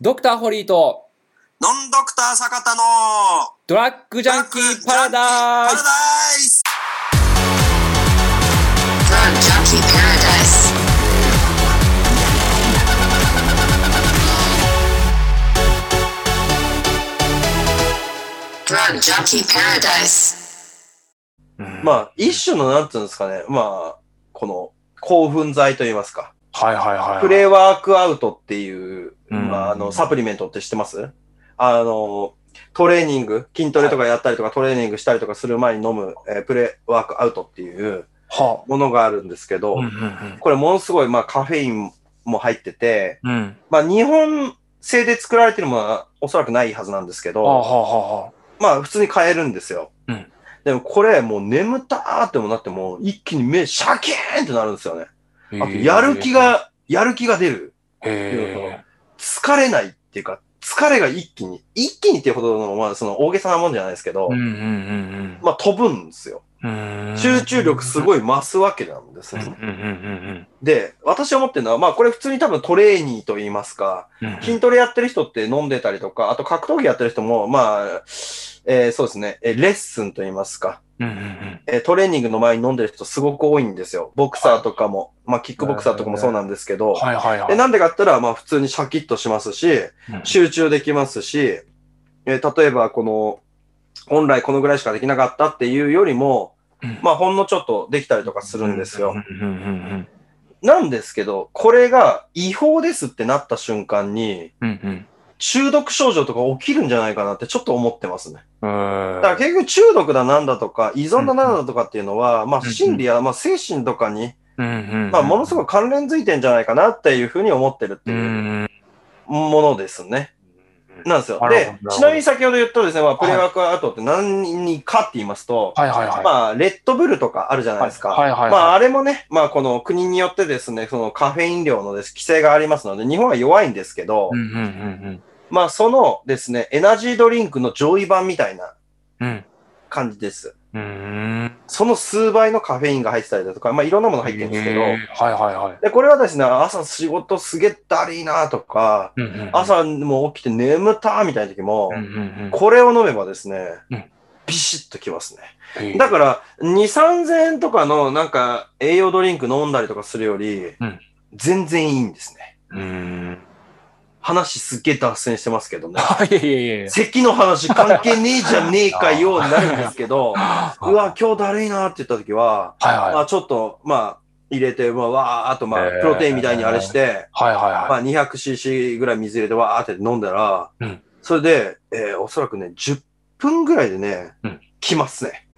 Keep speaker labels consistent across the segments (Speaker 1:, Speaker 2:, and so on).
Speaker 1: ドクターホリーと
Speaker 2: ノンドクター坂田の
Speaker 1: ドラッグジャンキーパラダイ
Speaker 2: パラ
Speaker 1: ス
Speaker 2: ダイス.
Speaker 3: まあ、一種の、なんていうんですかね、まあ、この、興奮剤といいますか。
Speaker 4: はいはいはい。
Speaker 3: プレーワークアウトっていう、
Speaker 4: うん
Speaker 3: まあ、あの、サプリメントって知ってます？あの、トレーニング、筋トレとかやったりとか、トレーニングしたりとかする前に飲む、えープレーワークアウトっていう
Speaker 4: は
Speaker 3: ものがあるんですけど、
Speaker 4: あ。うんうん
Speaker 3: これものすごい、まあ、カフェインも入ってて、
Speaker 4: うん。うん。
Speaker 3: まあ、日本製で作られてるものはおそらくないはずなんですけど、
Speaker 4: はあはあは
Speaker 3: まあ、普通に買えるんですよ。
Speaker 4: うん
Speaker 3: でもこれ、もう眠たーってもなっても、一気に目シャキーンってなるんですよね。
Speaker 4: あ。
Speaker 3: あと、やる気が、やる気が出る。
Speaker 4: へ
Speaker 3: 疲れないっていうか、疲れが一気に、一気にっていうほどの、まあ、その大げさなもんじゃないですけど、
Speaker 4: え。うんうんうん
Speaker 3: まあ、飛ぶんですよ。
Speaker 4: うん。うん
Speaker 3: 集中力すごい増すわけなんですね。
Speaker 4: うんうんうん
Speaker 3: で、私思ってるのは、まあ、これ普通に多分トレーニーと言いますか、
Speaker 4: うんうん。
Speaker 3: 筋トレやってる人って飲んでたりとか、あと格闘技やってる人も、まあ、えーそうですね、えーレッスンと言いますか、
Speaker 4: うんうんうん。
Speaker 3: えートレーニングの前に飲んでる人すごく多いんですよ。ボクサーとかも、まあ、キックボクサーとかもそうなんですけど、
Speaker 4: はいはいはい。
Speaker 3: でなんでかって言ったら、まあ、普通にシャキッとしますし、
Speaker 4: うん
Speaker 3: 集中できますし、えー例えば、この、本来このぐらいしかできなかったっていうよりも、
Speaker 4: うん
Speaker 3: まあ、ほんのちょっとできたりとかするんですよ。なんですけど、これが違法ですってなった瞬間に、
Speaker 4: うん。うん
Speaker 3: 中毒症状とか起きるんじゃないかなってちょっと思ってますね。
Speaker 4: うん。
Speaker 3: だから結局中毒だなんだとか、依存だなんだとかっていうのは、まあ
Speaker 4: うん
Speaker 3: 心理や、まあ精神とかに、
Speaker 4: うんうん。
Speaker 3: まあものすごく関連づいてんじゃないかなっていうふうに思ってるって
Speaker 4: う。
Speaker 3: いうんものですね。なんですよ。でちなみに先ほど言ったですね、まあプレワークアウトって何かって言いますと、
Speaker 4: はいはいはい。
Speaker 3: まあレッドブルとかあるじゃないですか。
Speaker 4: はいはいはい。
Speaker 3: まあ、あれもね、まあ、この国によってですね、そのカフェイン量のです規制がありますので、日本は弱いんですけど、
Speaker 4: うんうんうん
Speaker 3: まあ、そのですね、エナジードリンクの上位版みたいな
Speaker 4: うん。うん。
Speaker 3: 感じです。
Speaker 4: うーん。
Speaker 3: その数倍のカフェインが入ってたりだとか、まあ、いろんなもの入ってるんですけど、
Speaker 4: はいはいはい。
Speaker 3: で、これはですね、朝仕事すげえだりーなとか、
Speaker 4: うんうんうん、
Speaker 3: 朝もう起きて眠たーみたいな時も
Speaker 4: うん、うん
Speaker 3: これを飲めばですね
Speaker 4: うん、
Speaker 3: ビシッときますね。だから、2、3000円とかのなんか栄養ドリンク飲んだりとかするより
Speaker 4: うん、
Speaker 3: 全然いいんですね。
Speaker 4: うーん。
Speaker 3: 話すっげえ脱線してますけどね。
Speaker 4: あ、いやいやいやいや。
Speaker 3: 咳の話関係ねえじゃねえかようになるんですけど、うわ、今日だるいなって言った時は、
Speaker 4: はいはい。
Speaker 3: まあちょっと、まあ、入れて、まあ、わーっと、まあ、プロテインみたいにあれして、
Speaker 4: はいはいは
Speaker 3: まあ、200cc ぐらい水入れて、わーって飲んだら、
Speaker 4: うん
Speaker 3: それで、えーおそらくね、10分ぐらいでね、
Speaker 4: うん
Speaker 3: 来ますね。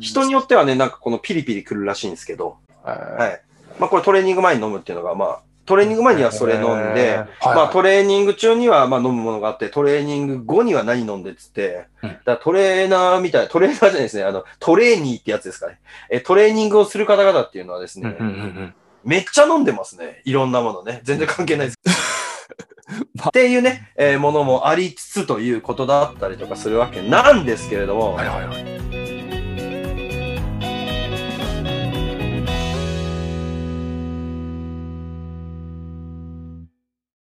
Speaker 3: 人によってはね、なんかこのピリピリ来るらしいんですけど、
Speaker 4: は
Speaker 3: はい。まあ、これトレーニング前に飲むっていうのが、まあ、トレーニング前にはそれ飲んで、まあトレーニング中にはまあ飲むものがあって、トレーニング後には何飲んでっつって、
Speaker 4: うん
Speaker 3: だトレーナーみたい、トレーナーじゃないですね、あの、トレーニーってやつですかね。え、トレーニングをする方々っていうのはですね、めっちゃ飲んでますね。いろんなものね。全然関係ないです。っていうね、えーものもありつつということだったりとかするわけなんですけれども、
Speaker 4: はいはいはい。